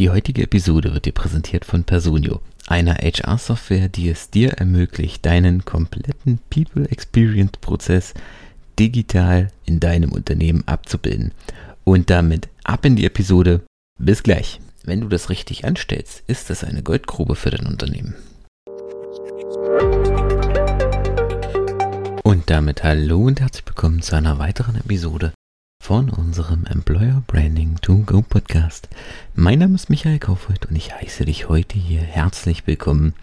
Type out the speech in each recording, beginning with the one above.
Die heutige Episode wird dir präsentiert von Personio, einer HR-Software, die es dir ermöglicht, deinen kompletten People Experience Prozess digital in deinem Unternehmen abzubilden. Und damit ab in die Episode. Bis gleich. Wenn du das richtig anstellst, ist das eine Goldgrube für dein Unternehmen. Und damit hallo und herzlich willkommen zu einer weiteren Episode von unserem Employer Branding to Go Podcast. Mein Name ist Michael Kaufhold und ich heiße dich heute hier herzlich willkommen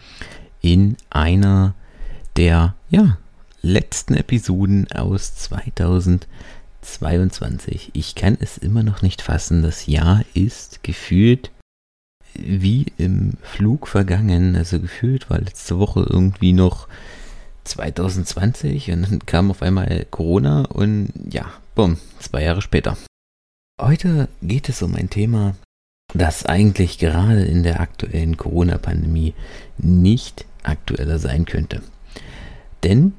in einer der ja, letzten Episoden aus 2022. Ich kann es immer noch nicht fassen. Das Jahr ist gefühlt wie im Flug vergangen. Also gefühlt war letzte Woche irgendwie noch 2020 und dann kam auf einmal Corona und ja, bumm, zwei Jahre später. Heute geht es um ein Thema, das eigentlich gerade in der aktuellen Corona-Pandemie nicht aktueller sein könnte. Denn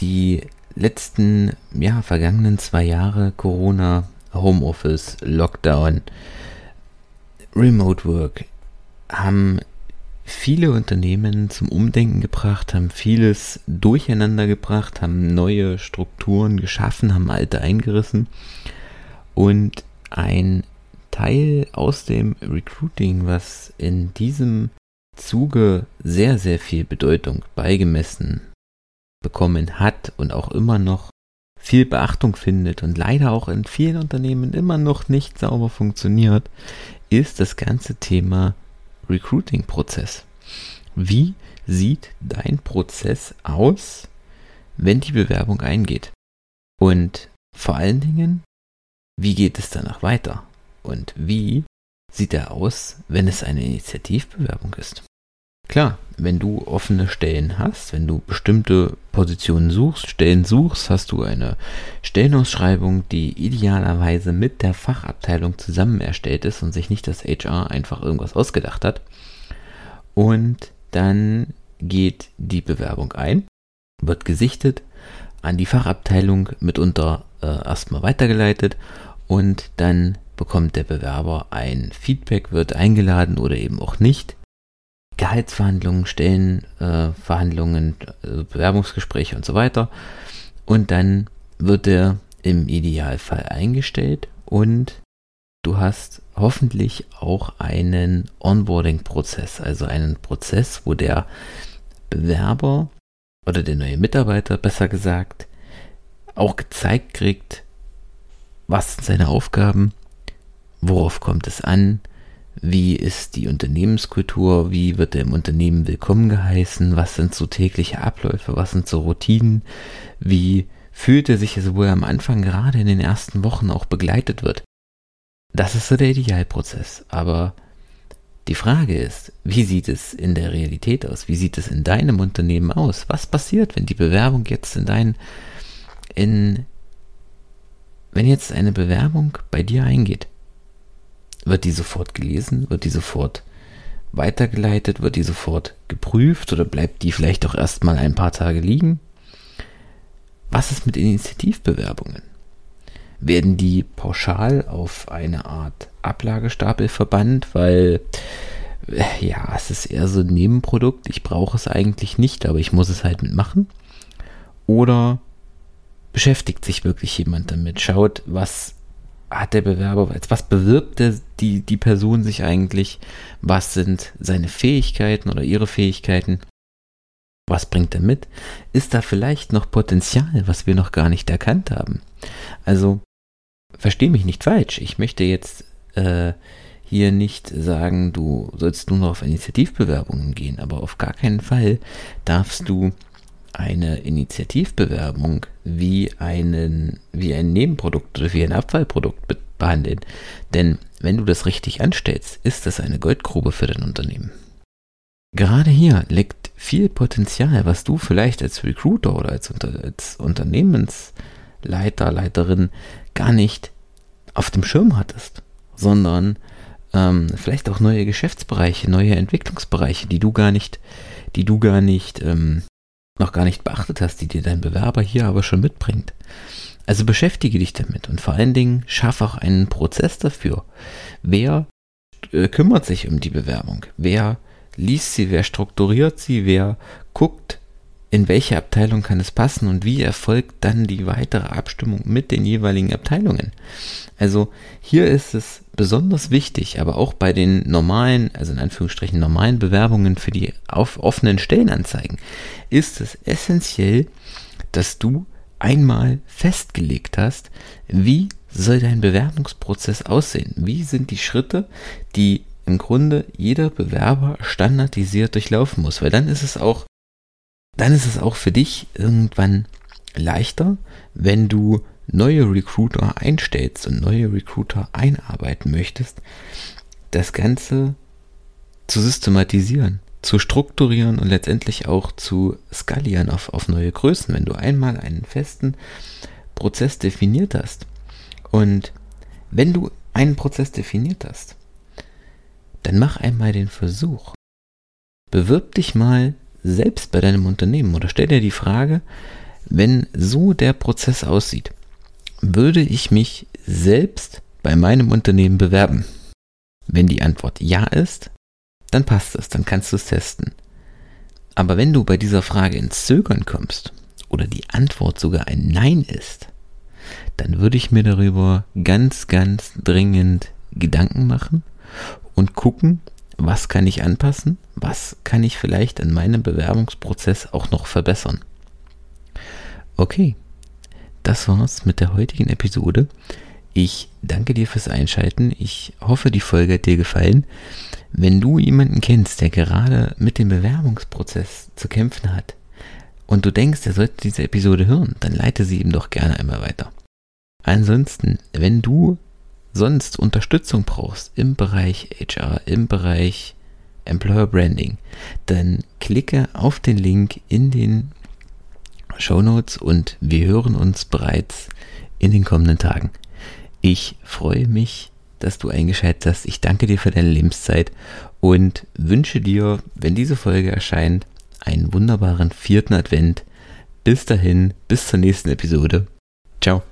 die letzten, ja, vergangenen zwei Jahre Corona, Homeoffice, Lockdown, Remote Work haben viele Unternehmen zum Umdenken gebracht, haben vieles durcheinander gebracht, haben neue Strukturen geschaffen, haben alte eingerissen. Und ein Teil aus dem Recruiting, was in diesem Zuge sehr, sehr viel Bedeutung beigemessen bekommen hat und auch immer noch viel Beachtung findet und leider auch in vielen Unternehmen immer noch nicht sauber funktioniert, ist das ganze Thema Recruiting-Prozess. Wie sieht dein Prozess aus, wenn die Bewerbung eingeht? Und vor allen Dingen, wie geht es danach weiter? Und wie sieht er aus, wenn es eine Initiativbewerbung ist? Klar, wenn du offene Stellen hast, wenn du bestimmte Positionen suchst, Stellen suchst, hast du eine Stellenausschreibung, die idealerweise mit der Fachabteilung zusammen erstellt ist und sich nicht das HR einfach irgendwas ausgedacht hat. Und dann geht die Bewerbung ein, wird gesichtet, an die Fachabteilung mitunter äh, erstmal weitergeleitet und dann bekommt der Bewerber ein Feedback, wird eingeladen oder eben auch nicht Gehaltsverhandlungen, Stellenverhandlungen, äh, Bewerbungsgespräche und so weiter. Und dann wird er im Idealfall eingestellt und du hast hoffentlich auch einen Onboarding-Prozess, also einen Prozess, wo der Bewerber oder der neue Mitarbeiter, besser gesagt, auch gezeigt kriegt, was sind seine Aufgaben, worauf kommt es an, wie ist die Unternehmenskultur? Wie wird er im Unternehmen willkommen geheißen? Was sind so tägliche Abläufe? Was sind so Routinen? Wie fühlt er sich, also wo er am Anfang gerade in den ersten Wochen auch begleitet wird? Das ist so der Idealprozess. Aber die Frage ist, wie sieht es in der Realität aus? Wie sieht es in deinem Unternehmen aus? Was passiert, wenn die Bewerbung jetzt in dein, in, wenn jetzt eine Bewerbung bei dir eingeht? Wird die sofort gelesen? Wird die sofort weitergeleitet? Wird die sofort geprüft? Oder bleibt die vielleicht auch erstmal ein paar Tage liegen? Was ist mit Initiativbewerbungen? Werden die pauschal auf eine Art Ablagestapel verbannt, weil äh, ja, es ist eher so ein Nebenprodukt. Ich brauche es eigentlich nicht, aber ich muss es halt mitmachen. Oder beschäftigt sich wirklich jemand damit, schaut, was hat der Bewerber, was bewirbt der, die, die Person sich eigentlich? Was sind seine Fähigkeiten oder ihre Fähigkeiten? Was bringt er mit? Ist da vielleicht noch Potenzial, was wir noch gar nicht erkannt haben? Also, verstehe mich nicht falsch. Ich möchte jetzt äh, hier nicht sagen, du sollst nur noch auf Initiativbewerbungen gehen, aber auf gar keinen Fall darfst du eine Initiativbewerbung wie, einen, wie ein Nebenprodukt oder wie ein Abfallprodukt be behandeln. Denn wenn du das richtig anstellst, ist das eine Goldgrube für dein Unternehmen. Gerade hier liegt viel Potenzial, was du vielleicht als Recruiter oder als, Unter als Unternehmensleiter, Leiterin gar nicht auf dem Schirm hattest, sondern ähm, vielleicht auch neue Geschäftsbereiche, neue Entwicklungsbereiche, die du gar nicht, die du gar nicht ähm, noch gar nicht beachtet hast, die dir dein Bewerber hier aber schon mitbringt. Also beschäftige dich damit und vor allen Dingen schaff auch einen Prozess dafür. Wer äh, kümmert sich um die Bewerbung? Wer liest sie? Wer strukturiert sie? Wer guckt, in welche Abteilung kann es passen und wie erfolgt dann die weitere Abstimmung mit den jeweiligen Abteilungen? Also hier ist es besonders wichtig, aber auch bei den normalen, also in Anführungsstrichen normalen Bewerbungen für die offenen Stellenanzeigen, ist es essentiell, dass du einmal festgelegt hast, wie soll dein Bewerbungsprozess aussehen? Wie sind die Schritte, die im Grunde jeder Bewerber standardisiert durchlaufen muss? Weil dann ist es auch, dann ist es auch für dich irgendwann leichter, wenn du neue Recruiter einstellst und neue Recruiter einarbeiten möchtest, das Ganze zu systematisieren, zu strukturieren und letztendlich auch zu skalieren auf, auf neue Größen. Wenn du einmal einen festen Prozess definiert hast und wenn du einen Prozess definiert hast, dann mach einmal den Versuch. Bewirb dich mal selbst bei deinem Unternehmen oder stell dir die Frage, wenn so der Prozess aussieht, würde ich mich selbst bei meinem Unternehmen bewerben? Wenn die Antwort ja ist, dann passt es, dann kannst du es testen. Aber wenn du bei dieser Frage ins Zögern kommst oder die Antwort sogar ein Nein ist, dann würde ich mir darüber ganz, ganz dringend Gedanken machen und gucken, was kann ich anpassen, was kann ich vielleicht in meinem Bewerbungsprozess auch noch verbessern. Okay, das war's mit der heutigen Episode. Ich danke dir fürs Einschalten. Ich hoffe, die Folge hat dir gefallen. Wenn du jemanden kennst, der gerade mit dem Bewerbungsprozess zu kämpfen hat und du denkst, er sollte diese Episode hören, dann leite sie ihm doch gerne einmal weiter. Ansonsten, wenn du sonst Unterstützung brauchst im Bereich HR, im Bereich Employer Branding, dann klicke auf den Link in den Show Notes und wir hören uns bereits in den kommenden Tagen. Ich freue mich, dass du eingeschaltet hast. Ich danke dir für deine Lebenszeit und wünsche dir, wenn diese Folge erscheint, einen wunderbaren vierten Advent. Bis dahin, bis zur nächsten Episode. Ciao.